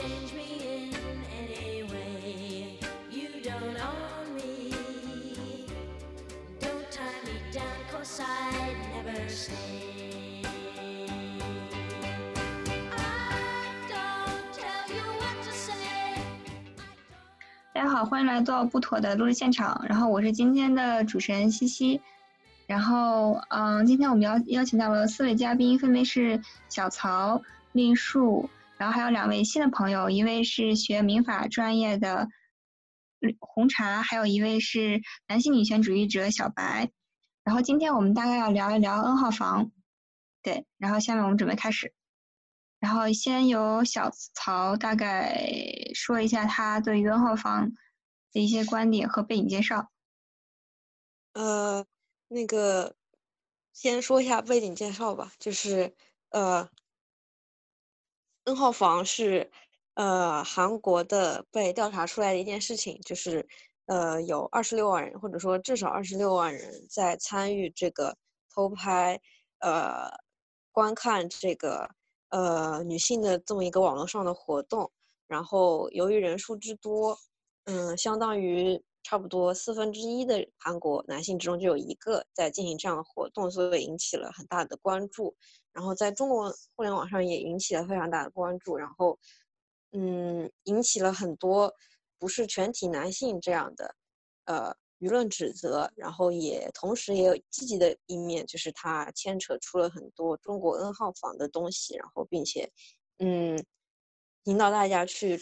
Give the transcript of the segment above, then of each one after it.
change me in any way. You don't own me. Don't tie me down, cause I'd never stay. I don't tell you what to say. 大家好，欢迎来到不妥的录制现场。然后我是今天的主持人西西。然后，嗯，今天我们邀邀请到了四位嘉宾，分别是小曹、令树，然后还有两位新的朋友，一位是学民法专业的红茶，还有一位是男性女权主义者小白。然后今天我们大概要聊一聊 N 号房，对。然后下面我们准备开始。然后先由小曹大概说一下他对于 N 号房的一些观点和背景介绍。呃，那个，先说一下背景介绍吧，就是呃，N 号房是呃韩国的被调查出来的一件事情，就是呃有二十六万人，或者说至少二十六万人在参与这个偷拍呃观看这个呃女性的这么一个网络上的活动，然后由于人数之多，嗯，相当于差不多四分之一的韩国男性之中就有一个在进行这样的活动，所以引起了很大的关注。然后在中国互联网上也引起了非常大的关注，然后，嗯，引起了很多不是全体男性这样的，呃，舆论指责。然后也同时也有积极的一面，就是它牵扯出了很多中国 N 号房的东西，然后并且，嗯，引导大家去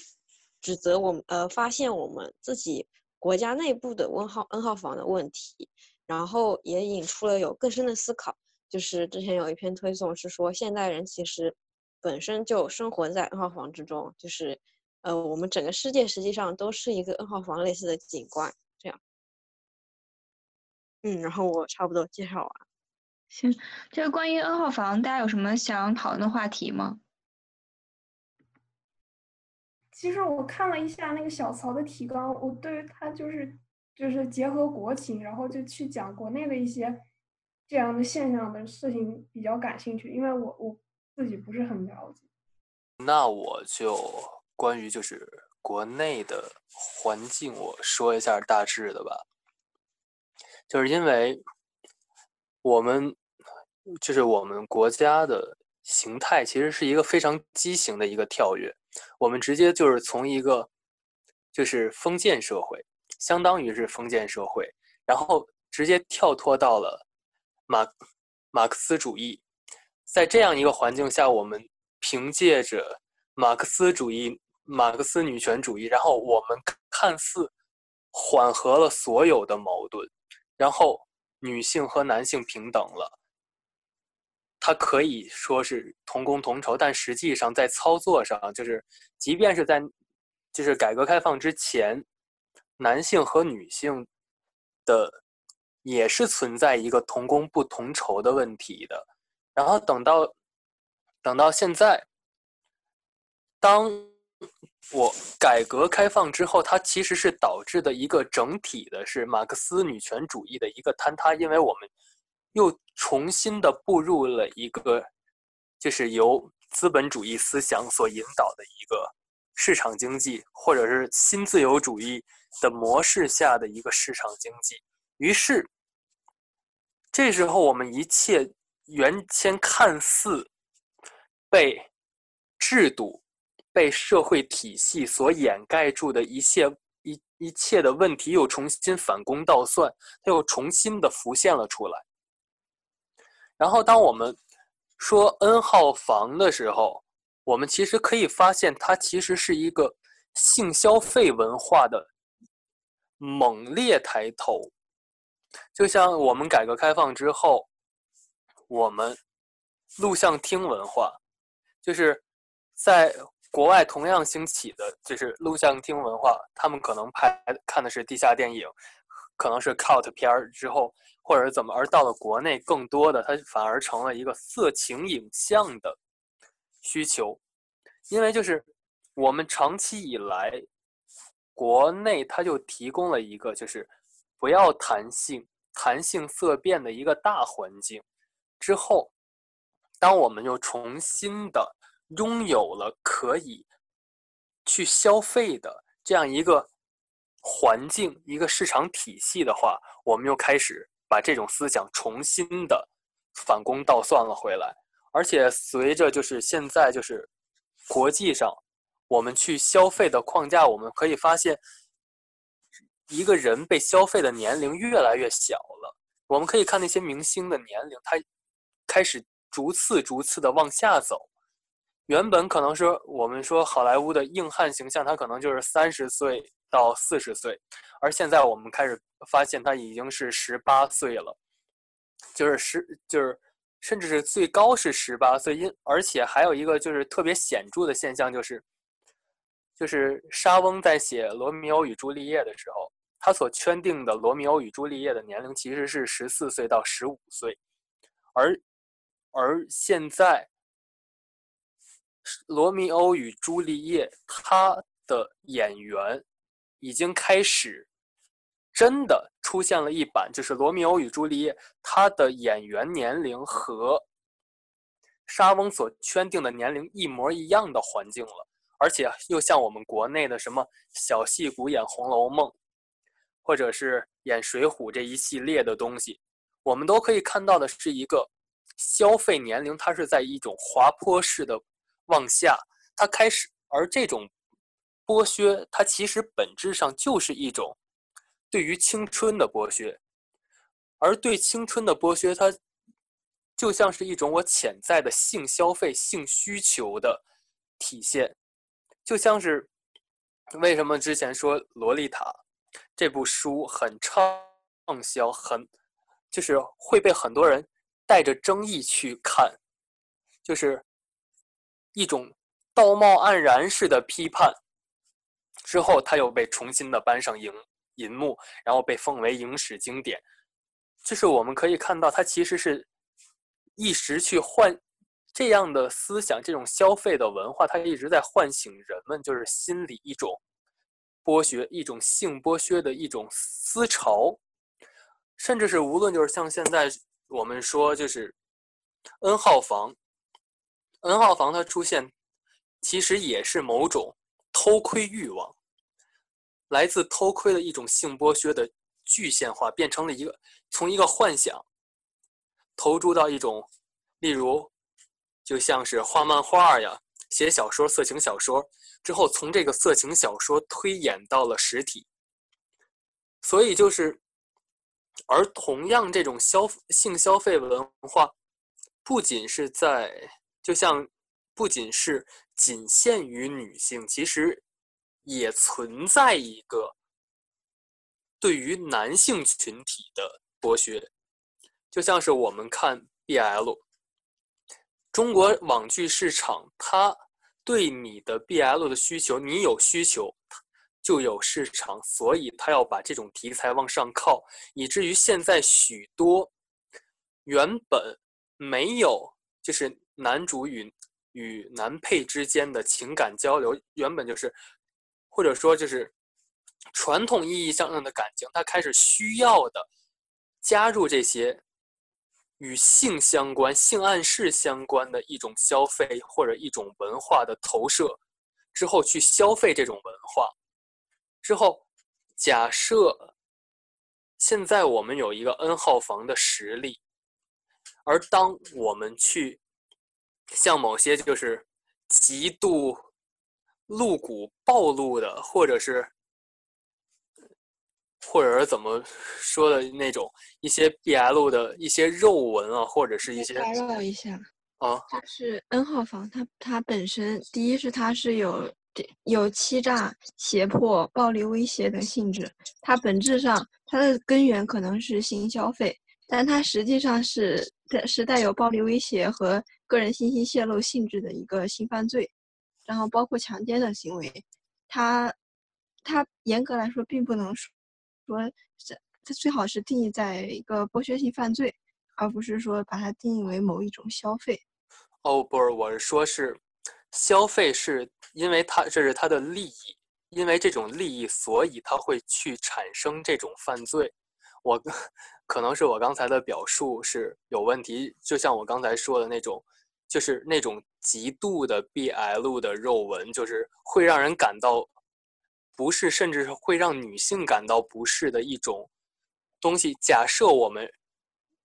指责我们，呃，发现我们自己国家内部的 N 号 N 号房的问题，然后也引出了有更深的思考。就是之前有一篇推送是说，现代人其实本身就生活在 N 号房之中，就是呃，我们整个世界实际上都是一个 N 号房类似的景观，这样。嗯，然后我差不多介绍完。行，这个关于 N 号房，大家有什么想讨论的话题吗？其实我看了一下那个小曹的提纲，我对于他就是就是结合国情，然后就去讲国内的一些这样的现象的事情比较感兴趣，因为我我自己不是很了解。那我就关于就是国内的环境，我说一下大致的吧。就是因为我们就是我们国家的形态，其实是一个非常畸形的一个跳跃。我们直接就是从一个就是封建社会，相当于是封建社会，然后直接跳脱到了马马克思主义。在这样一个环境下，我们凭借着马克思主义、马克思女权主义，然后我们看似缓和了所有的矛盾，然后女性和男性平等了。它可以说是同工同酬，但实际上在操作上，就是即便是在就是改革开放之前，男性和女性的也是存在一个同工不同酬的问题的。然后等到等到现在，当我改革开放之后，它其实是导致的一个整体的是马克思女权主义的一个坍塌，因为我们又重新的步入了一个就是由资本主义思想所引导的一个市场经济，或者是新自由主义的模式下的一个市场经济。于是，这时候我们一切原先看似被制度、被社会体系所掩盖住的一切一一切的问题，又重新反攻倒算，它又重新的浮现了出来。然后，当我们说 N 号房的时候，我们其实可以发现，它其实是一个性消费文化的猛烈抬头。就像我们改革开放之后，我们录像厅文化就是在国外同样兴起的，就是录像厅文化，他们可能拍看的是地下电影，可能是 cult 片儿之后，或者是怎么，而到了国内，更多的它反而成了一个色情影像的需求，因为就是我们长期以来，国内它就提供了一个就是不要弹性、弹性色变的一个大环境，之后，当我们又重新的拥有了可以去消费的这样一个环境、一个市场体系的话，我们又开始把这种思想重新的反攻倒算了回来。而且随着就是现在就是国际上我们去消费的框架，我们可以发现，一个人被消费的年龄越来越小了。我们可以看那些明星的年龄，他开始逐次逐次的往下走。原本可能是我们说好莱坞的硬汉形象，他可能就是三十岁到四十岁，而现在我们开始发现他已经是十八岁了，就是十就是甚至是最高是十八岁，因而且还有一个就是特别显著的现象就是，就是莎翁在写《罗密欧与朱丽叶》的时候，他所圈定的罗密欧与朱丽叶的年龄其实是十四岁到十五岁，而而现在。罗密欧与朱丽叶，他的演员已经开始真的出现了一版，就是罗密欧与朱丽叶，他的演员年龄和莎翁所圈定的年龄一模一样的环境了，而且又像我们国内的什么小戏骨演《红楼梦》，或者是演《水浒》这一系列的东西，我们都可以看到的是一个消费年龄，它是在一种滑坡式的。往下，它开始，而这种剥削，它其实本质上就是一种对于青春的剥削，而对青春的剥削，它就像是一种我潜在的性消费、性需求的体现，就像是为什么之前说《洛丽塔》这部书很畅销，很就是会被很多人带着争议去看，就是。一种道貌岸然式的批判，之后他又被重新的搬上荧银幕，然后被奉为影史经典。就是我们可以看到，他其实是一时去唤这样的思想，这种消费的文化，它一直在唤醒人们，就是心里一种剥削、一种性剥削的一种思潮，甚至是无论就是像现在我们说，就是 N 号房。N 号房它出现，其实也是某种偷窥欲望，来自偷窥的一种性剥削的具现化，变成了一个从一个幻想投注到一种，例如就像是画漫画呀、写小说、色情小说之后，从这个色情小说推演到了实体，所以就是，而同样这种消性消费文化，不仅是在。就像不仅是仅限于女性，其实也存在一个对于男性群体的剥削。就像是我们看 BL，中国网剧市场，它对你的 BL 的需求，你有需求就有市场，所以它要把这种题材往上靠，以至于现在许多原本没有就是。男主与与男配之间的情感交流，原本就是，或者说就是传统意义上的感情，他开始需要的加入这些与性相关、性暗示相关的一种消费或者一种文化的投射，之后去消费这种文化，之后假设现在我们有一个 N 号房的实力，而当我们去。像某些就是极度露骨暴露的，或者是，或者是怎么说的那种一些 BL 的一些肉文啊，或者是一些打扰一下啊，就是 N 号房，它它本身第一是它是有有欺诈、胁迫、暴力、威胁的性质，它本质上它的根源可能是性消费，但它实际上是带是带有暴力威胁和个人信息泄露性质的一个性犯罪，然后包括强奸的行为，它它严格来说并不能说说是它最好是定义在一个剥削性犯罪，而不是说把它定义为某一种消费。哦，不是，我是说是消费，是因为它这是它的利益，因为这种利益，所以它会去产生这种犯罪。我可能是我刚才的表述是有问题，就像我刚才说的那种，就是那种极度的 BL 的肉文，就是会让人感到不适，甚至是会让女性感到不适的一种东西。假设我们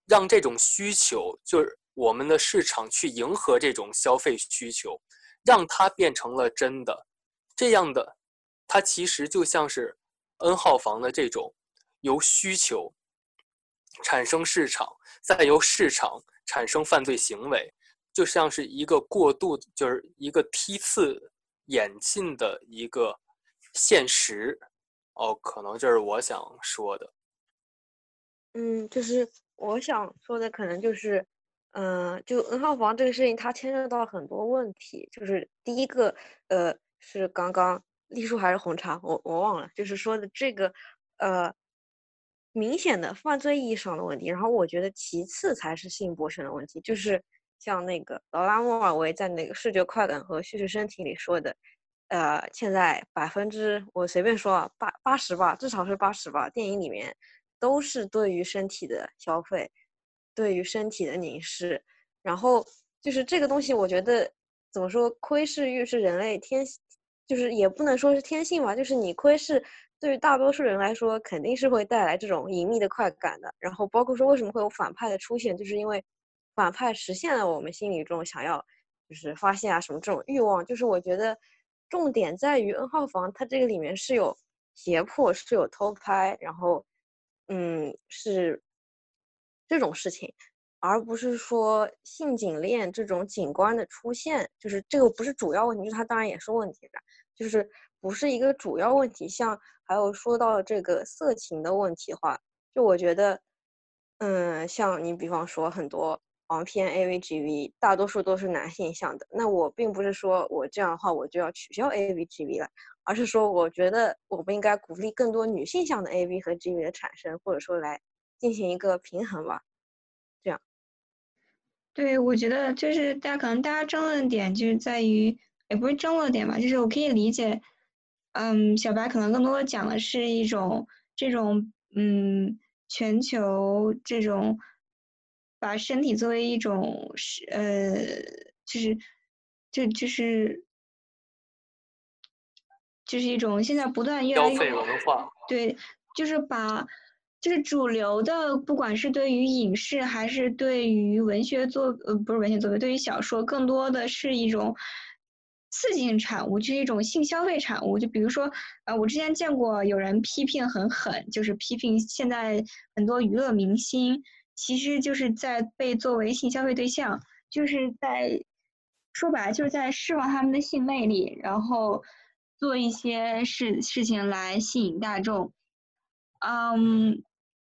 让这种需求，就是我们的市场去迎合这种消费需求，让它变成了真的，这样的，它其实就像是 N 号房的这种由需求产生市场，再由市场产生犯罪行为，就像是一个过渡，就是一个梯次演进的一个现实。哦，可能就是我想说的。嗯，就是我想说的，可能就是，嗯、就 N 号房这个事情，它牵涉到很多问题。就是第一个，呃，是刚刚丽叔还是红茶，我我忘了，就是说的这个，呃，明显的犯罪意义上的问题。然后我觉得其次才是性剥削的问题，就是像那个劳拉·莫尔维在那个视觉快感和叙事身体里说的，呃，现在百分之我随便说啊，八八十吧，至少是八十吧，电影里面都是对于身体的消费，对于身体的凝视。然后就是这个东西，我觉得怎么说，窥视欲是人类天，就是也不能说是天性吧，就是你窥视对于大多数人来说，肯定是会带来这种隐秘的快感的。然后包括说为什么会有反派的出现，就是因为反派实现了我们心里中想要就是发现啊什么这种欲望。就是我觉得重点在于 N 号房，它这个里面是有胁迫，是有偷拍，然后嗯是这种事情。而不是说性警恋这种景观的出现，就是这个不是主要问题，就是它当然也是问题的，就是不是一个主要问题。像还有说到这个色情的问题话，就我觉得，嗯，像你比方说很多黄片 AVGV，大多数都是男性向的，那我并不是说我这样的话我就要取消 AVGV 了，而是说我觉得我们应该鼓励更多女性向的 AV 和 GV 的产生，或者说来进行一个平衡吧。这样对，我觉得就是大家可能大家争论点就是在于，也不是争论点吧，就是我可以理解，嗯，小白可能更多讲的是一种这种嗯全球这种把身体作为一种是呃就是就就是就是一种现在不断越来越消费文化，对，就是把，就是主流的，不管是对于影视还是对于文学作，呃，不是文学作品，对于小说，更多的是一种刺激性产物，就是一种性消费产物。就比如说，呃，我之前见过有人批评很狠，就是批评现在很多娱乐明星，其实就是在被作为性消费对象，就是在说白了就是在释放他们的性魅力，然后做一些事事情来吸引大众。嗯，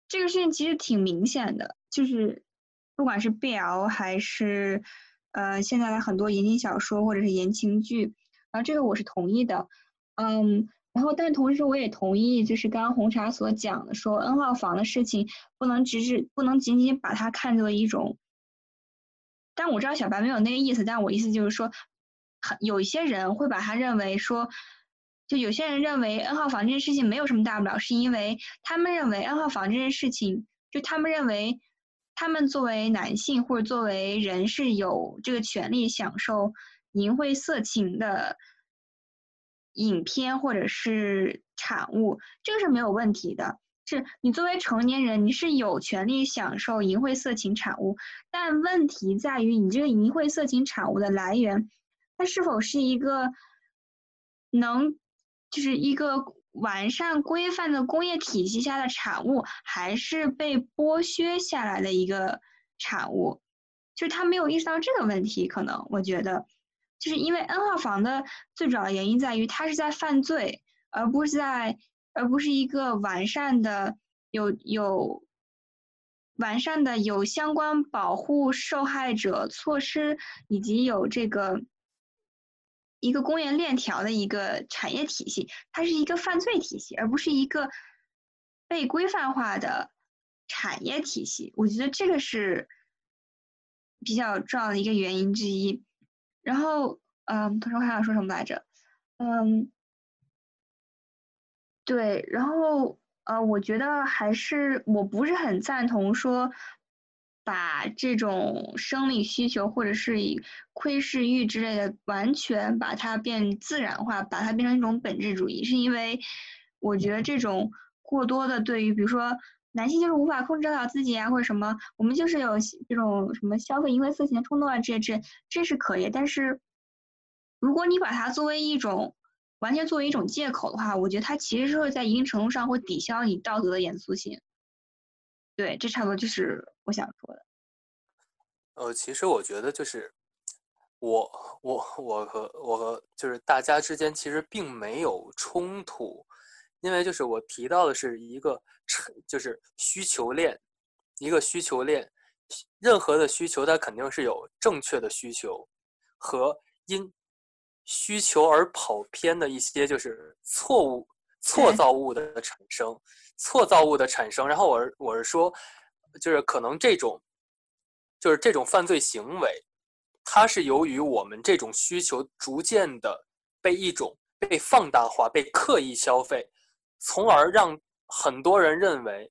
这个事情其实挺明显的，就是不管是 BL 还是呃现在的很多言情小说或者是言情剧，然后这个我是同意的。嗯，然后但同时我也同意，就是刚刚红茶所讲的，说 N 号房的事情不能只是不能仅仅把它看作一种。但我知道小白没有那个意思，但我意思就是说，很有一些人会把它认为说，就有些人认为 N 号房这件事情没有什么大不了，是因为他们认为 N 号房这件事情，就他们认为他们作为男性或者作为人是有这个权利享受淫秽色情的影片或者是产物，这个是没有问题的。是你作为成年人，你是有权利享受淫秽色情产物，但问题在于你这个淫秽色情产物的来源，它是否是一个能，就是一个完善规范的工业体系下的产物，还是被剥削下来的一个产物？就是他没有意识到这个问题，可能我觉得，就是因为 N 号房的最主要原因在于它是在犯罪，而不是在。而不是一个完善的、有有完善的有相关保护受害者措施，以及有这个一个工业链条的一个产业体系，它是一个犯罪体系，而不是一个被规范化的产业体系。我觉得这个是比较重要的一个原因之一。然后，嗯，同时我还想说什么来着？嗯，对，然后呃，我觉得还是我不是很赞同说把这种生理需求或者是以窥视欲之类的完全把它变自然化，把它变成一种本质主义，是因为我觉得这种过多的对于比如说男性就是无法控制好自己啊，或者什么，我们就是有这种什么消费淫秽色情的冲动啊，这这这是可以，但是如果你把它作为一种完全作为一种借口的话，我觉得它其实是会在一定程度上会抵消你道德的严肃性。对，这差不多就是我想说的。呃，其实我觉得就是我我我和我和就是大家之间其实并没有冲突，因为就是我提到的是一个成就是需求链，一个需求链，任何的需求它肯定是有正确的需求和因需求而跑偏的一些就是错误错造物的产生，错造物的产生。然后我是我是说，就是可能这种就是这种犯罪行为，它是由于我们这种需求逐渐的被一种被放大化、被刻意消费，从而让很多人认为，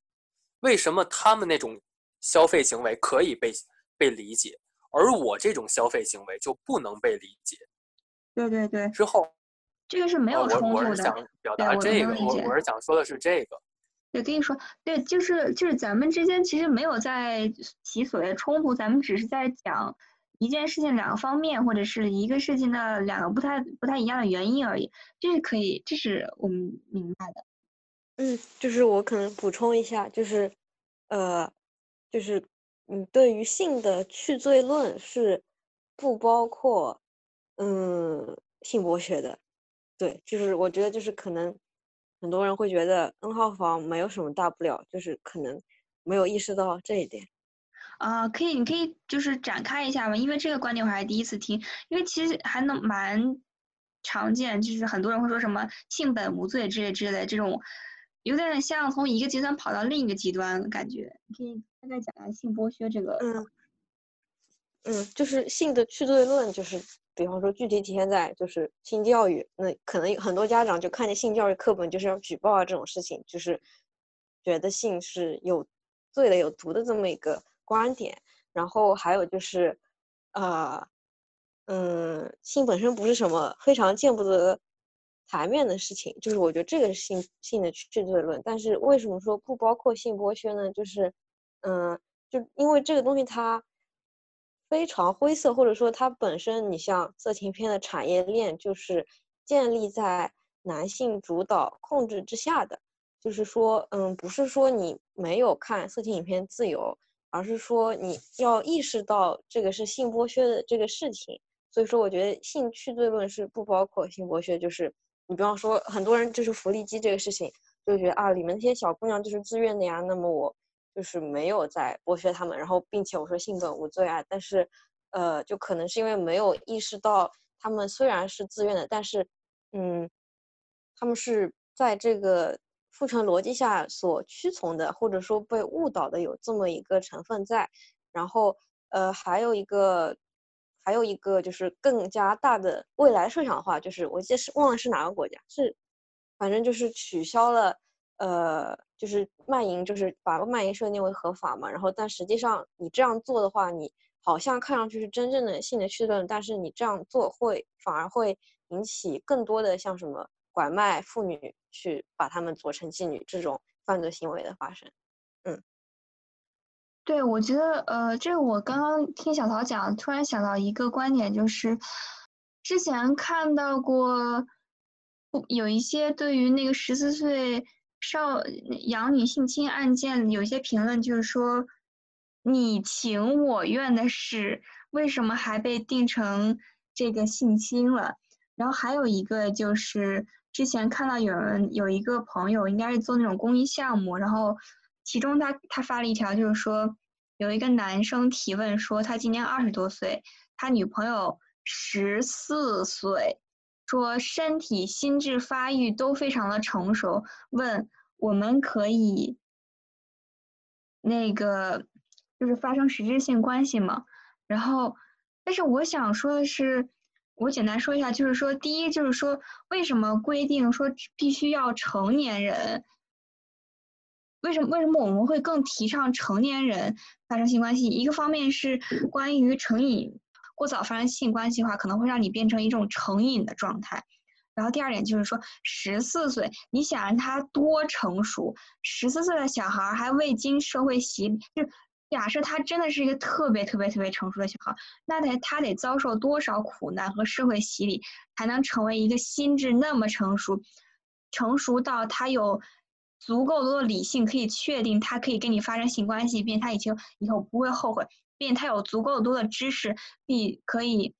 为什么他们那种消费行为可以被被理解，而我这种消费行为就不能被理解？对对对，之后，这个是没呃有冲突的。我我是想表达这个，我我是想说的是这个。对，跟你说，对，就是就是咱们之间其实没有在提所谓的冲突，咱们只是在讲一件事情两个方面，或者是一个事情的两个不太不太一样的原因而已。这是可以，这是我们明白的。嗯，就是我可能补充一下，就是，呃，就是，嗯，对于性的去罪论是不包括，嗯，性剥削的。对，就是我觉得就是可能很多人会觉得 N 号房没有什么大不了，就是可能没有意识到这一点。啊、可以，你可以就是展开一下嘛？因为这个观点我还是第一次听，因为其实还能蛮常见，就是很多人会说什么性本无罪之类之类这种，有点像从一个极端跑到另一个极端，感觉。你可以大概讲下性剥削这个。嗯嗯，就是性的去罪论，就是比方说具体体现在就是性教育，那可能有很多家长就看见性教育课本就是要举报啊这种事情，就是觉得性是有罪的、有毒的这么一个观点。然后还有就是，呃，嗯，性本身不是什么非常见不得台面的事情，就是我觉得这个是性性的去罪论。但是为什么说不包括性剥削呢？就是，嗯，就因为这个东西它非常灰色，或者说它本身，你像色情片的产业链就是建立在男性主导控制之下的，就是说，嗯，不是说你没有看色情影片自由，而是说你要意识到这个是性剥削的这个事情。所以说，我觉得性去罪论是不包括性剥削，就是你比方说，很多人就是福利机这个事情，就觉得啊，里面那些小姑娘就是自愿的呀，那么我就是没有在剥削她们，然后并且我说性本无罪啊，但是，呃，就可能是因为没有意识到她们虽然是自愿的，但是，嗯，他们是在这个父权逻辑下所屈从的，或者说被误导的，有这么一个成分在。然后，呃，还有一个，还有一个就是更加大的未来设想的话，就是我记得是忘了是哪个国家，是，反正就是取消了，呃，就是卖淫，就是把卖淫设定为合法嘛。然后，但实际上你这样做的话，你好像看上去是真正的性的去论，但是你这样做会反而会引起更多的像什么拐卖妇女，去把她们做成妓女这种犯罪行为的发生。嗯对，我觉得，呃，这个我刚刚听小曹讲，突然想到一个观点，就是之前看到过，有一些对于那个十四岁少养女性侵案件，有一些评论就是说，你情我愿的事，为什么还被定成这个性侵了？然后还有一个就是之前看到有人有一个朋友应该是做那种公益项目，然后其中他他发了一条，就是说有一个男生提问说他今年二十多岁，他女朋友十四岁，说身体、心智发育都非常的成熟，问我们可以那个就是发生实质性关系吗？然后，但是我想说的是，我简单说一下，就是说，第一就是说，为什么规定说必须要成年人？为什么为什么我们会更提倡成年人发生性关系？一个方面是关于成瘾，过早发生性关系的话，可能会让你变成一种成瘾的状态。然后第二点就是说，十四岁，你想让他多成熟？十四岁的小孩还未经社会洗礼，就假设他真的是一个特别特别特别成熟的小孩，那得他得遭受多少苦难和社会洗礼，才能成为一个心智那么成熟，成熟到他有足够多的理性可以确定他可以跟你发生性关系，并且他以后以后不会后悔，并且他有足够多的知识，并可以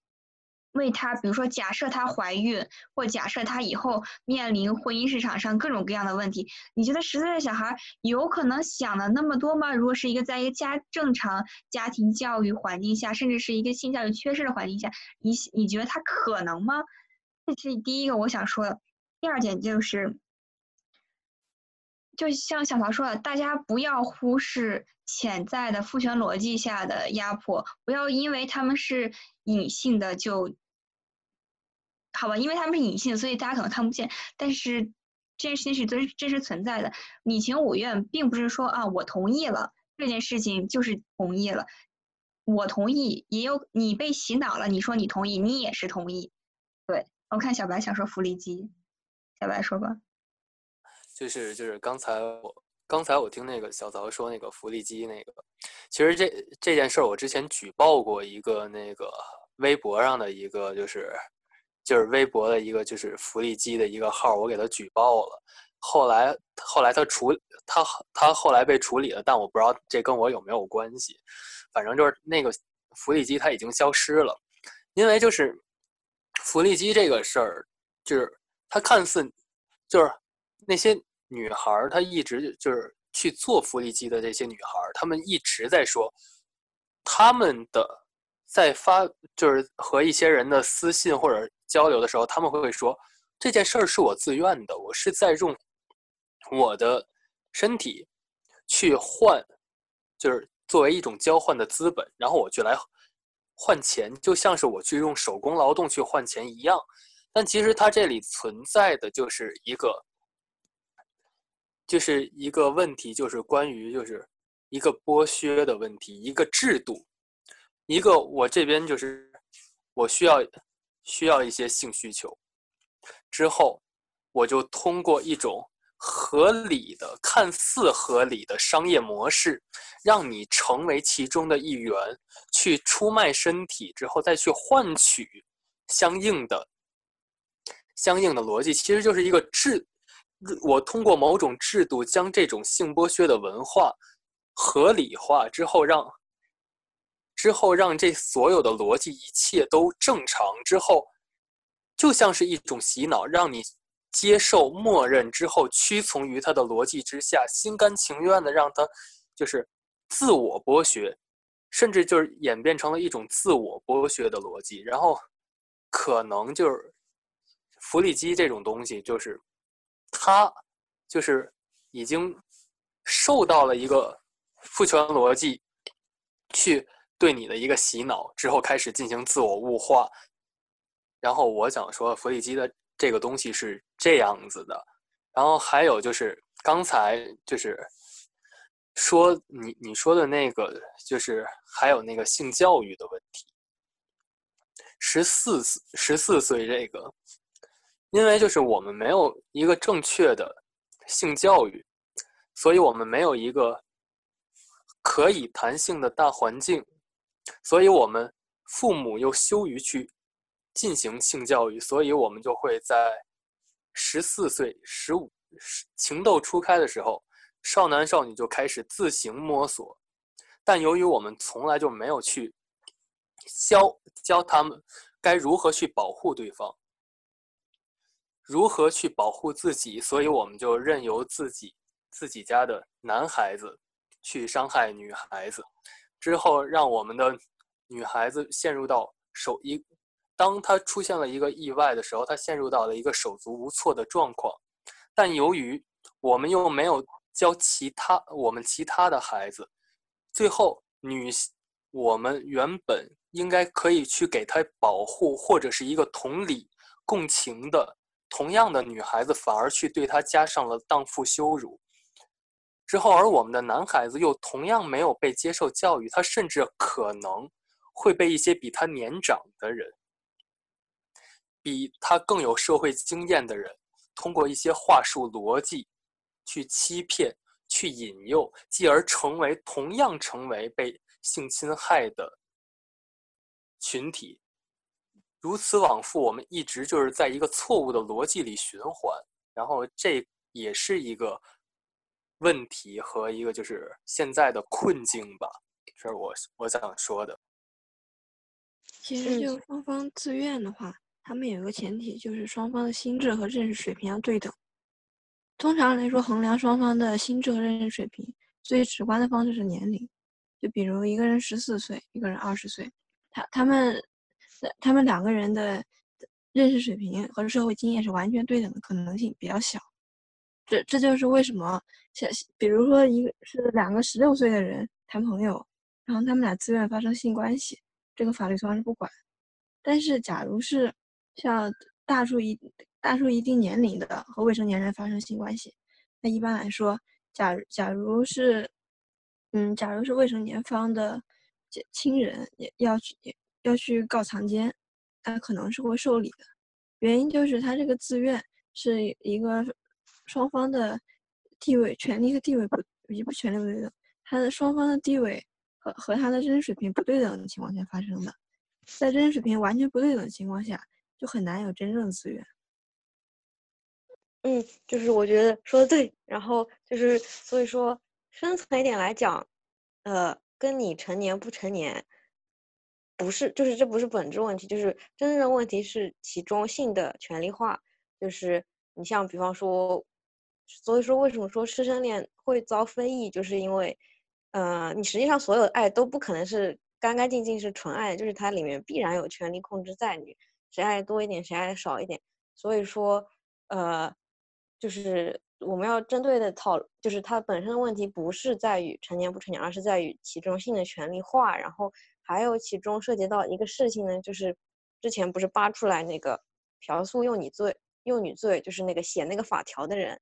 为他，比如说假设他怀孕，或假设他以后面临婚姻市场上各种各样的问题，你觉得十岁的小孩有可能想的那么多吗？如果是一个在一个家正常家庭教育环境下，甚至是一个性教育缺失的环境下，你你觉得他可能吗？这是第一个我想说的。第二点就是，就像小曹说的，大家不要忽视潜在的父权逻辑下的压迫，不要因为他们是隐性的就，好吧，因为他们是隐性，所以大家可能看不见，但是这件事情是真真实存在的。你情我愿，并不是说啊，我同意了这件事情就是同意了，我同意，也有你被洗脑了，你说你同意，你也是同意。对，我看小白想说福利机，小白说吧。就是就是刚才我刚才我听那个小曹说那个福利机那个，其实这这件事儿我之前举报过一个那个微博上的一个就是就是微博的一个就是福利机的一个号，我给他举报了。后来后来他处他他后来被处理了，但我不知道这跟我有没有关系。反正就是那个福利机它已经消失了，因为就是福利机这个事儿，就是它看似就是那些女孩儿，她一直就是去做福利机的这些女孩儿，她们一直在说，她们的在发就是和一些人的私信或者交流的时候，他们会说这件事儿是我自愿的，我是在用我的身体去换，就是作为一种交换的资本，然后我去来换钱，就像是我去用手工劳动去换钱一样。但其实它这里存在的就是一个，就是一个问题，就是关于就是一个剥削的问题，一个制度，一个我这边就是我需要需要一些性需求，之后我就通过一种合理的、看似合理的商业模式，让你成为其中的一员，去出卖身体之后再去换取相应的相应的逻辑，其实就是一个制。我通过某种制度将这种性剥削的文化合理化之后让，之后让这所有的逻辑一切都正常之后，就像是一种洗脑，让你接受、默认之后屈从于他的逻辑之下，心甘情愿的让它就是自我剥削，甚至就是演变成了一种自我剥削的逻辑，然后可能就是福利机这种东西，就是他就是已经受到了一个父权逻辑去对你的一个洗脑之后，开始进行自我物化。然后我想说，弗里基的这个东西是这样子的。然后还有就是刚才就是说你你说的那个，就是还有那个性教育的问题。十四十四岁这个，因为就是我们没有一个正确的性教育，所以我们没有一个可以弹性的大环境，所以我们父母又羞于去进行性教育，所以我们就会在十四岁、十五情窦初开的时候，少男少女就开始自行摸索，但由于我们从来就没有去教教他们该如何去保护对方，如何去保护自己，所以我们就任由自己自己家的男孩子去伤害女孩子，之后让我们的女孩子陷入到手一，当她出现了一个意外的时候，她陷入到了一个手足无措的状况。但由于我们又没有教其他我们其他的孩子，最后女我们原本应该可以去给她保护或者是一个同理共情的同样的女孩子，反而去对她加上了荡妇羞辱。之后，而我们的男孩子又同样没有被接受教育，他甚至可能会被一些比他年长的人、比他更有社会经验的人，通过一些话术逻辑去欺骗、去引诱，继而成为同样成为被性侵害的群体。如此往复，我们一直就是在一个错误的逻辑里循环，然后这也是一个。问题和一个就是现在的困境吧，这是我我想说的。其实就双方自愿的话，他们有一个前提，就是双方的心智和认识水平要对等。通常来说，衡量双方的心智和认识水平，最直观的方式是年龄。就比如一个人十四岁，一个人二十岁，他他们他们两个人的认识水平和社会经验是完全对等的可能性比较小。这这就是为什么，像比如说一个是两个十六岁的人谈朋友，然后他们俩自愿发生性关系，这个法律通常是不管。但是假如是像大数一大数一定年龄的和未成年人发生性关系，那一般来说，假假如是，嗯，假如是未成年方的亲人也要去要去告强奸，那可能是会受理的。原因就是他这个自愿是一个。双方的地位、权利和地位不也不权利不对等，他的双方的地位和和他的知识水平不对等的情况下发生的，在知识水平完全不对等的情况下，就很难有真正的自愿。嗯，就是我觉得说的对，然后就是所以说深层一点来讲，呃，跟你成年不成年，不是就是这不是本质问题，就是真正的问题是其中性的权利化，就是你像比方说。所以说，为什么说师生恋会遭非议，就是因为，呃，你实际上所有的爱都不可能是干干净净是纯爱，就是它里面必然有权力控制在你，谁爱多一点，谁爱少一点。所以说，呃，就是我们要针对的讨，就是它本身的问题不是在于成年不成年，而是在于其中性的权利化。然后还有其中涉及到一个事情呢，就是之前不是扒出来那个嫖宿幼女罪，幼女罪就是那个写那个法条的人。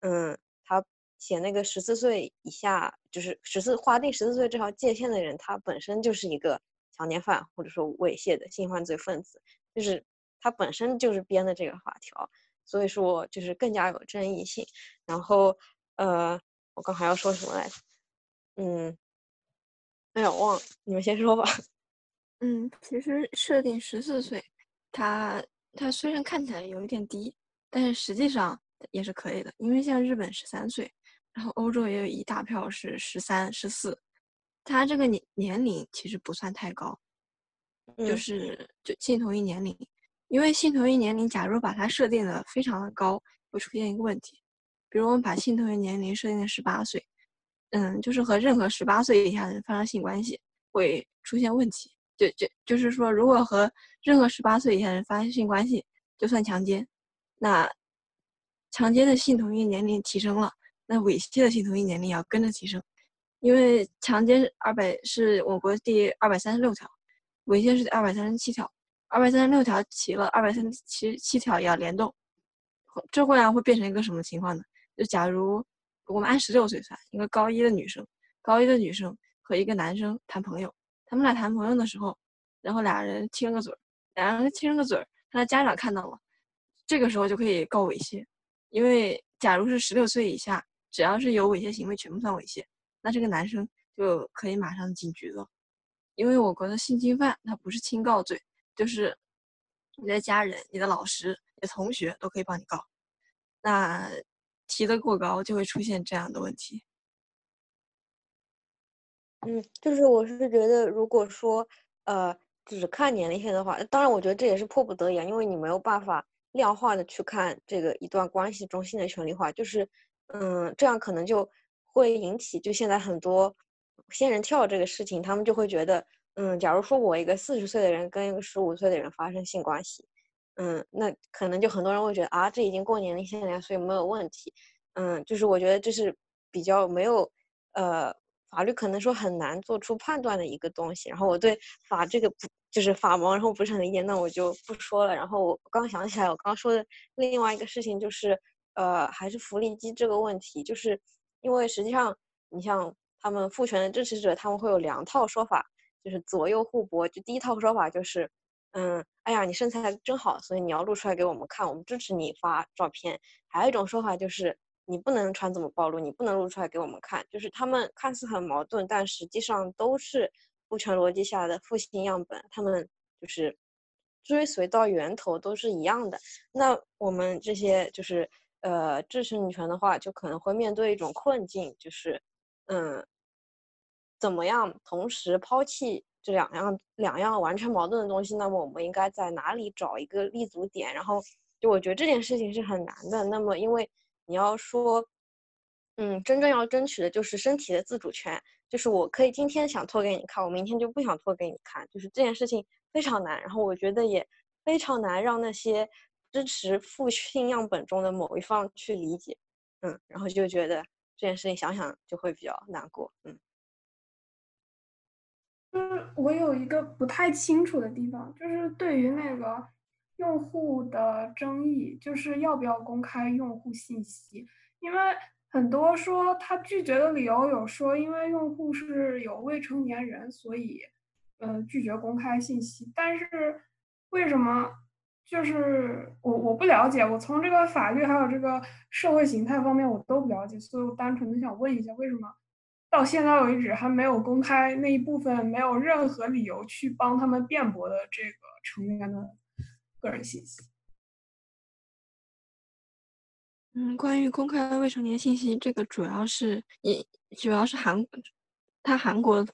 嗯，他写那个十四岁以下，就是十四划定十四岁这条界限的人，他本身就是一个强奸犯或者说猥亵的性犯罪分子，就是他本身就是编的这个法条，所以说就是更加有争议性。然后，呃，我刚还要说什么来着？嗯，哎呀，忘了，你们先说吧。嗯，其实设定十四岁，他他虽然看起来有一点低，但是实际上。也是可以的，因为像日本十三岁，然后欧洲也有一大票是十三、十四，他这个年年龄其实不算太高，就是就性同一年龄，因为性同一年龄，假如把它设定的非常的高，会出现一个问题，比如我们把性同意年龄设定的十八岁，嗯，就是和任何十八岁以下的人发生性关系会出现问题，就就就是说，如果和任何十八岁以下人发生性关系就算强奸，那。强奸的性同意年龄提升了，那猥亵的性同意年龄也要跟着提升，因为强奸二百是我国第二百三十六条，猥亵是二百三十七条，二百三十六条齐了，二百三十七七条也要联动，这会啊会变成一个什么情况呢？就假如我们按十六岁算，一个高一的女生，高一的女生和一个男生谈朋友，他们俩谈朋友的时候，然后俩人亲了个嘴儿，俩人亲了个嘴儿，他的家长看到了，这个时候就可以告猥亵。因为假如是十六岁以下，只要是有猥亵行为，全部算猥亵，那这个男生就可以马上进局了。因为我国的性侵犯，它不是轻告罪，就是你的家人、你的老师、你的同学都可以帮你告。那提的过高，就会出现这样的问题。嗯，就是我是觉得，如果说呃只看年龄线的话，当然我觉得这也是迫不得已，因为你没有办法。量化的去看这个一段关系中性的权利化，就是嗯，这样可能就会引起就现在很多仙人跳这个事情，他们就会觉得，嗯，假如说我一个四十岁的人跟一个十五岁的人发生性关系，嗯，那可能就很多人会觉得啊，这已经过年龄限了，所以没有问题。嗯，就是我觉得这是比较没有，呃，法律可能说很难做出判断的一个东西。然后我对法这个不就是法盲，然后不是很理解，那我就不说了。然后我刚想起来，我刚说的另外一个事情就是，呃，还是福利机这个问题，就是因为实际上你像他们父权的支持者，他们会有两套说法，就是左右互搏。就第一套说法就是，嗯，哎呀，你身材真好，所以你要露出来给我们看，我们支持你发照片。还有一种说法就是。你不能穿这么暴露，你不能露出来给我们看。就是他们看似很矛盾，但实际上都是父权逻辑下的复性样本，他们就是追随到源头都是一样的。那我们这些就是呃支持女权的话，就可能会面对一种困境，就是嗯，怎么样同时抛弃这两样两样完全矛盾的东西？那么我们应该在哪里找一个立足点？然后就我觉得这件事情是很难的。那么因为你要说，嗯，真正要争取的就是身体的自主权，就是我可以今天想脱给你看，我明天就不想脱给你看，就是这件事情非常难。然后我觉得也非常难让那些支持父性样本中的某一方去理解，嗯，然后就觉得这件事情想想就会比较难过，嗯。就是我有一个不太清楚的地方，就是对于那个。用户的争议就是要不要公开用户信息，因为很多说他拒绝的理由有说，因为用户是有未成年人，所以，呃，拒绝公开信息。但是为什么？就是我我不了解，我从这个法律还有这个社会形态方面我都不了解，所以我单纯的想问一下，为什么到现在为止还没有公开那一部分没有任何理由去帮他们辩驳的这个成员的？个人信息。嗯，关于公开未成年信息，这个主要是也主要是韩，他韩国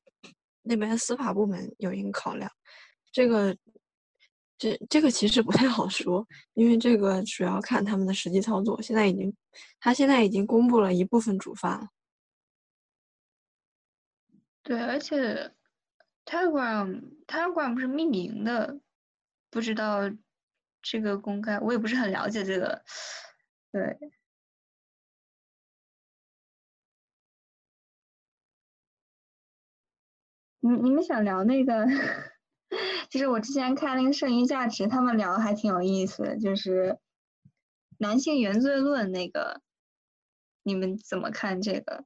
那边司法部门有一个考量。这个这这个其实不太好说，因为这个主要看他们的实际操作。现在已经，他现在已经公布了一部分主犯了。对，而且 Telegram Telegram 不是匿名的，不知道。这个公开我也不是很了解这个，对。你你们想聊那个？就是我之前看那个剩余价值，他们聊的还挺有意思的，就是男性原罪论那个，你们怎么看这个？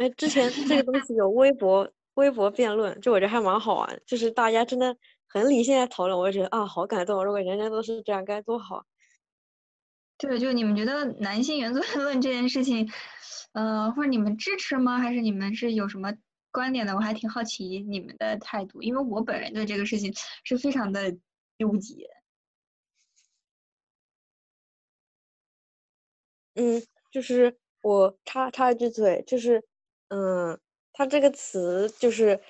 哎，之前这个东西有微博微博辩论，就我觉得还蛮好玩，就是大家真的。很理性的讨论，我就觉得啊，好感动！如果人人都是这样，该多好。对，就你们觉得男性原罪论这件事情，呃，或者你们支持吗？还是你们是有什么观点的？我还挺好奇你们的态度，因为我本人对这个事情是非常的纠结。嗯，就是我插插一句嘴，就是，嗯，他这个词就是。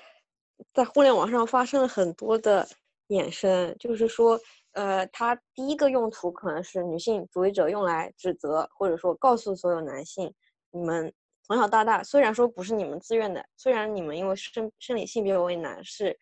在互联网上发生了很多的衍生，就是说，呃，它第一个用途可能是女性主义者用来指责，或者说告诉所有男性，你们从小到大，虽然说不是你们自愿的，虽然你们因为生生理性别为男，是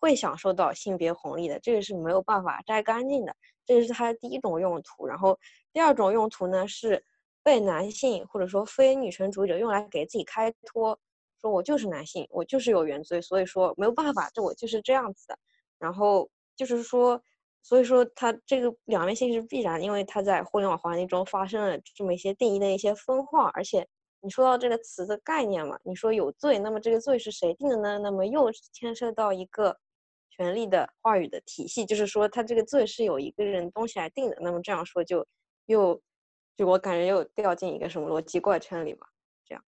会享受到性别红利的，这个是没有办法摘干净的，这是它的第一种用途。然后第二种用途呢，是被男性或者说非女权主义者用来给自己开脱。说我就是男性，我就是有原罪，所以说没有办法，这我就是这样子的。然后就是说，所以说他这个两面性是必然，因为他在互联网环境中发生了这么一些定义的一些分化。而且你说到这个词的概念嘛，你说有罪，那么这个罪是谁定的呢？那么又牵涉到一个权力的话语的体系，就是说他这个罪是有一个人东西来定的。那么这样说就又就我感觉又掉进一个什么逻辑怪圈里吧。这样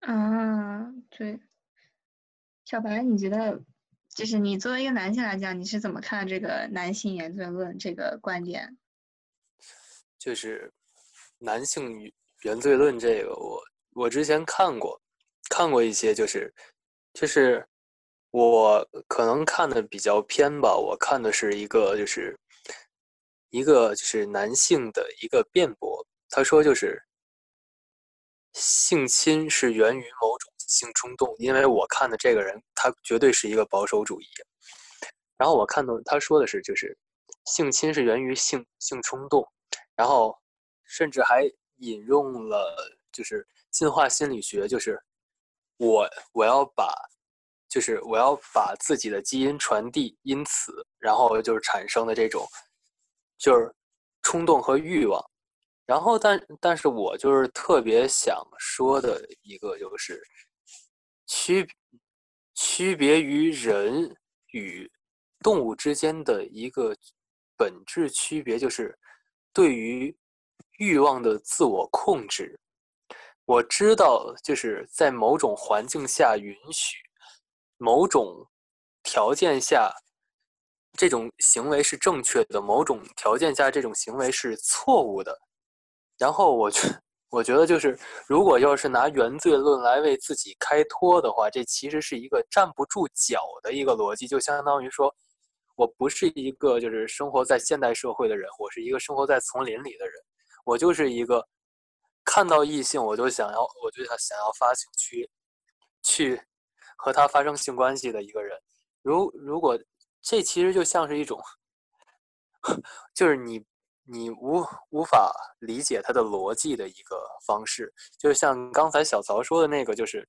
啊，对，小白，你觉得，就是你作为一个男性来讲，你是怎么看这个男性原罪论这个观点？就是男性原罪论这个，我我之前看过，看过一些，就是就是我可能看的比较偏吧，我看的是一个就是一个就是男性的一个辩驳，他说就是性侵是源于某种性冲动，因为我看的这个人他绝对是一个保守主义。然后我看到他说的是就是性侵是源于性性冲动，然后甚至还引用了就是进化心理学，就是我我要把就是我要把自己的基因传递，因此然后就是产生的这种就是冲动和欲望。然后但但是我就是特别想说的一个就是区区别于人与动物之间的一个本质区别，就是对于欲望的自我控制。我知道，就是在某种环境下允许，某种条件下，这种行为是正确的；某种条件下，这种行为是错误的。然后我觉，我觉得就是，如果要是拿原罪论来为自己开脱的话，这其实是一个站不住脚的一个逻辑，就相当于说，我不是一个就是生活在现代社会的人，我是一个生活在丛林里的人，我就是一个看到异性我就想要，我就想想要发情去去和他发生性关系的一个人。如如果这其实就像是一种，就是你。你无无法理解他的逻辑的一个方式，就像刚才小曹说的那个，就是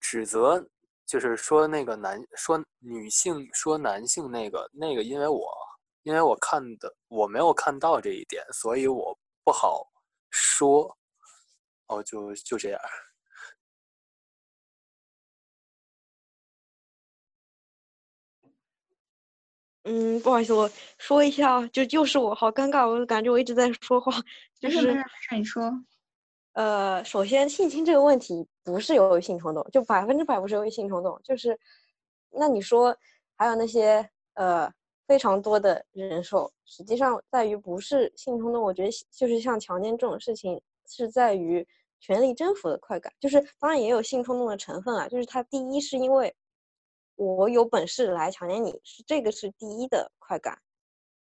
指责，就是说那个男说女性说男性那个那个，因为我因为我看的我没有看到这一点，所以我不好说。哦，就就这样。嗯，不好意思，我说一下，就就是我，好尴尬，我感觉我一直在说话，就是没事没事，你说。呃，首先性侵这个问题不是由于性冲动，就百分之百不是由于性冲动，就是那你说还有那些呃非常多的人受，实际上在于不是性冲动，我觉得就是像强奸这种事情是在于权力征服的快感，就是当然也有性冲动的成分啊，就是它第一是因为。我有本事来强奸你，是这个是第一的快感，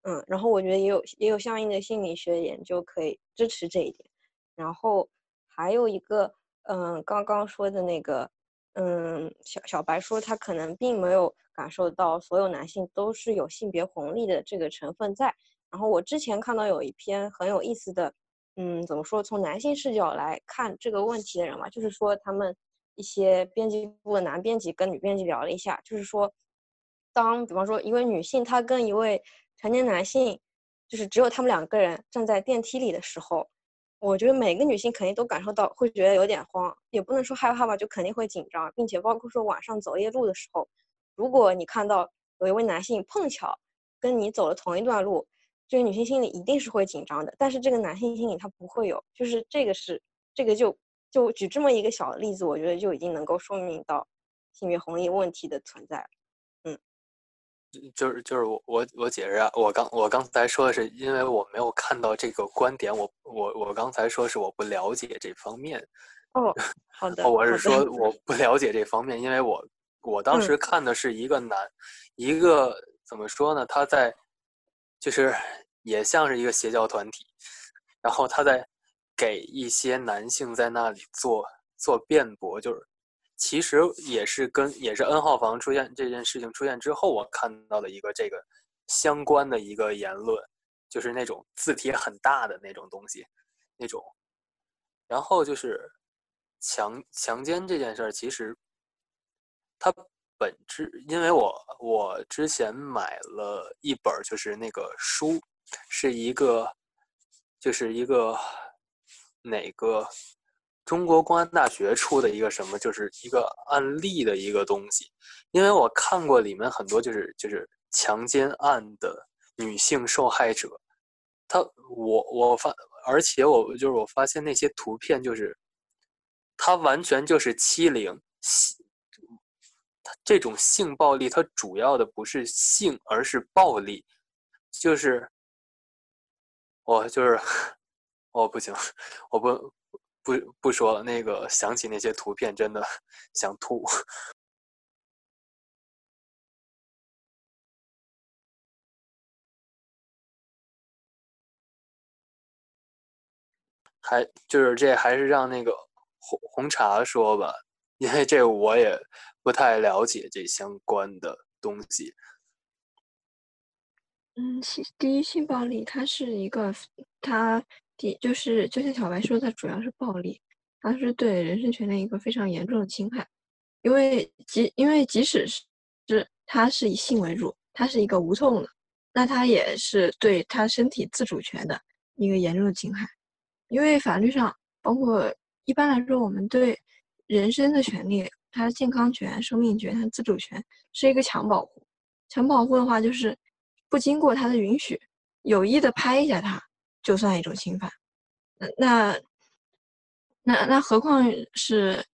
嗯，然后我觉得也有也有相应的心理学研究可以支持这一点，然后还有一个，嗯，刚刚说的那个，嗯，小小白说他可能并没有感受到所有男性都是有性别红利的这个成分在，然后我之前看到有一篇很有意思的，嗯，怎么说，从男性视角来看这个问题的人嘛，就是说他们。一些编辑部的男编辑跟女编辑聊了一下，就是说，当比方说一位女性她跟一位成年男性，就是只有他们两个人站在电梯里的时候，我觉得每个女性肯定都感受到会觉得有点慌，也不能说害怕吧，就肯定会紧张，并且包括说晚上走夜路的时候，如果你看到有一位男性碰巧跟你走了同一段路，这个女性心里一定是会紧张的，但是这个男性心里他不会有，就是这个是这个就。就举这么一个小的例子，我觉得就已经能够说明到性别红利问题的存在。嗯，就是就是我我我解释啊，我刚我刚才说的是因为我没有看到这个观点，我我我刚才说是我不了解这方面。哦，好的。我是说我不了解这方面，因为我我当时看的是一个男，一个怎么说呢？他在就是也像是一个邪教团体，然后他在。给一些男性在那里做做辩驳，就是其实也是跟也是 N 号房出现这件事情出现之后，我看到的一个这个相关的一个言论，就是那种字体很大的那种东西，那种。然后就是强强奸这件事儿，其实它本质，因为我我之前买了一本就是那个书，是一个就是一个。哪个中国公安大学出的一个什么，就是一个案例的一个东西，因为我看过里面很多就是就是强奸案的女性受害者，她我我发，而且我就是我发现那些图片就是，他完全就是欺凌性，这种性暴力，它主要的不是性，而是暴力，就是我就是。哦，不行，我不不不说了。那个想起那些图片，真的想吐。还就是这还是让那个红红茶说吧，因为这我也不太了解这相关的东西。嗯，第一性暴力它是一个，它第就是就像小白说，它主要是暴力，它是对人身权利一个非常严重的侵害，因为即因为即使是是它是以性为主，它是一个无痛的，那它也是对他身体自主权的一个严重的侵害，因为法律上包括一般来说，我们对人身的权利，他健康权、生命权、他自主权是一个强保护，强保护的话就是。不经过他的允许，有意的拍一下他，就算一种侵犯。那那那那何况是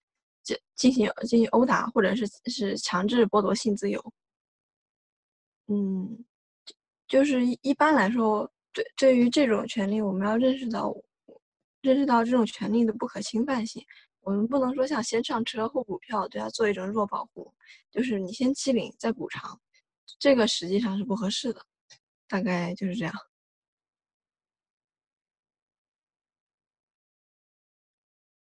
进进行进行殴打，或者是是强制剥夺性自由？嗯，就是一般来说，对对于这种权利，我们要认识到认识到这种权利的不可侵犯性。我们不能说像先上车后补票，对他做一种弱保护，就是你先欺凌再补偿。这个实际上是不合适的，大概就是这样。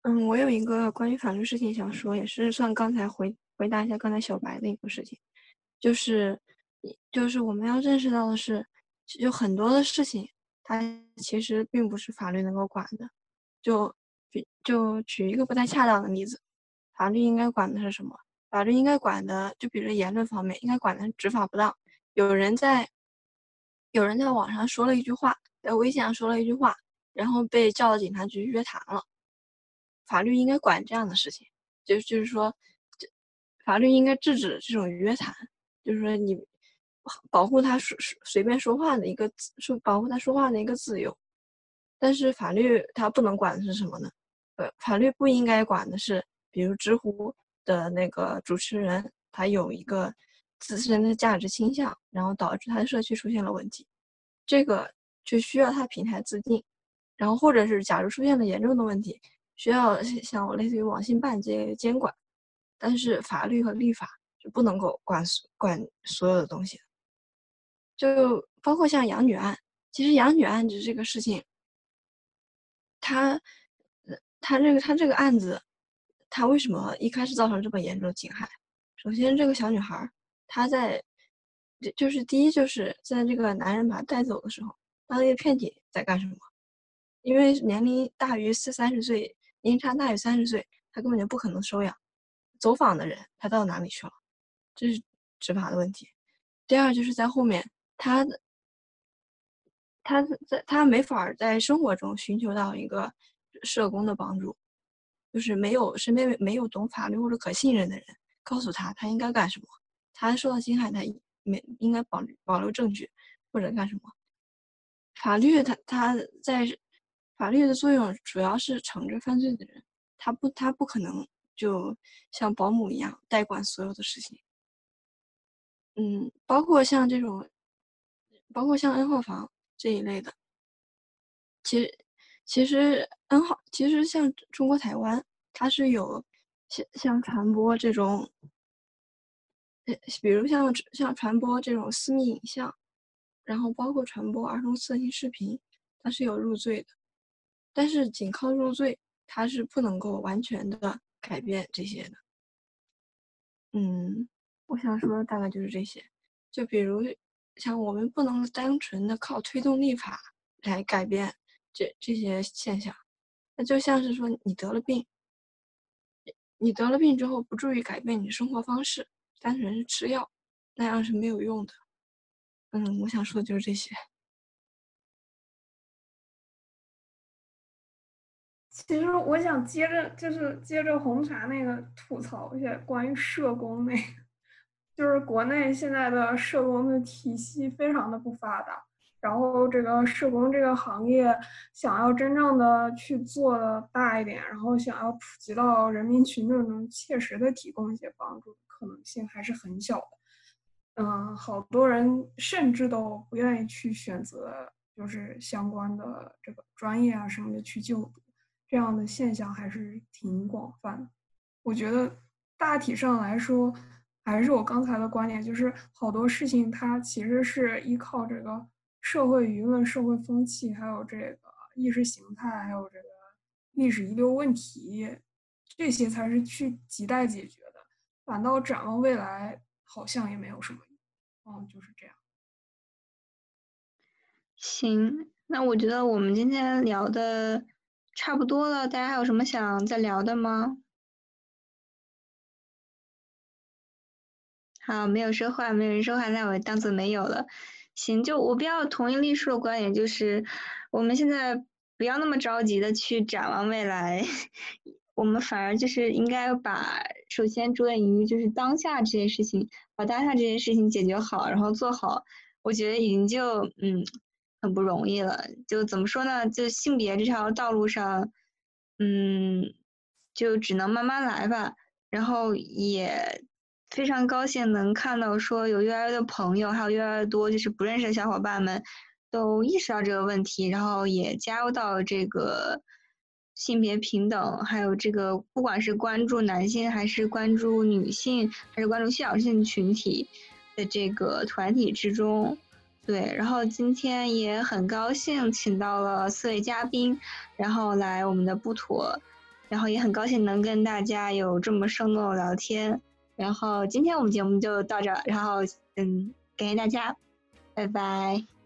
嗯，我有一个关于法律事情想说，也是算刚才回回答一下刚才小白的一个事情，就是就是我们要认识到的是，有很多的事情，它其实并不是法律能够管的。就举就举一个不太恰当的例子，法律应该管的是什么？法律应该管的，就比如言论方面，应该管的执法不当。有人在，有人在网上说了一句话，在微信上说了一句话，然后被叫到警察局约谈了。法律应该管这样的事情，就就是说，法律应该制止这种约谈，就是说你保护他说随便说话的一个说保护他说话的一个自由。但是法律它不能管的是什么呢？呃，法律不应该管的是，比如知乎。的那个主持人，他有一个自身的价值倾向，然后导致他的社区出现了问题，这个就需要他平台自定，然后或者是假如出现了严重的问题，需要像我类似于网信办这些监管，但是法律和立法是不能够管管所有的东西，就包括像养女案，其实养女案子这个事情，他他这个他这个案子。她为什么一开始造成这么严重的侵害？首先，这个小女孩她在，就是第一，就是在这个男人把她带走的时候，当那个骗体在干什么？因为年龄大于四三十岁，年龄差大于三十岁，他根本就不可能收养。走访的人他到哪里去了？这是执法的问题。第二，就是在后面，他的，他在他没法在生活中寻求到一个社工的帮助。就是没有身边没有懂法律或者可信任的人告诉他他应该干什么，他受到侵害他没应该保保留证据或者干什么？法律他他在法律的作用主要是惩治犯罪的人，他不他不可能就像保姆一样代管所有的事情。嗯，包括像这种，包括像 N 号房这一类的，其实。其实，N 号其实像中国台湾，它是有像像传播这种，呃，比如像像传播这种私密影像，然后包括传播儿童色情视频，它是有入罪的。但是仅靠入罪，它是不能够完全的改变这些的。嗯，我想说的大概就是这些。就比如像我们不能单纯的靠推动立法来改变。这这些现象，那就像是说你得了病，你得了病之后不注意改变你的生活方式，单纯是吃药，那样是没有用的。嗯，我想说的就是这些。其实我想接着就是接着红茶那个吐槽一下关于社工那个，就是国内现在的社工的体系非常的不发达。然后这个社工这个行业想要真正的去做的大一点，然后想要普及到人民群众中，切实的提供一些帮助，可能性还是很小的。嗯，好多人甚至都不愿意去选择，就是相关的这个专业啊什么的去就读，这样的现象还是挺广泛的。我觉得大体上来说，还是我刚才的观点，就是好多事情它其实是依靠这个。社会舆论、社会风气，还有这个意识形态，还有这个历史遗留问题，这些才是去亟待解决的。反倒展望未来，好像也没有什么。嗯，就是这样。行，那我觉得我们今天聊的差不多了，大家还有什么想再聊的吗？好，没有说话，没有人说话，那我当做没有了。行，就我比较同意丽树的观点，就是我们现在不要那么着急的去展望未来，我们反而就是应该把首先着眼于就是当下这件事情，把当下这件事情解决好，然后做好，我觉得已经就嗯很不容易了。就怎么说呢？就性别这条道路上，嗯，就只能慢慢来吧。然后也非常高兴能看到说有越来越多朋友，还有越来越多就是不认识的小伙伴们都意识到这个问题，然后也加入到这个性别平等，还有这个不管是关注男性还是关注女性，还是关注小性群体的这个团体之中。对，然后今天也很高兴请到了四位嘉宾，然后来我们的不妥，然后也很高兴能跟大家有这么生动的聊天。然后今天我们节目就到这，然后嗯，感谢大家，拜拜。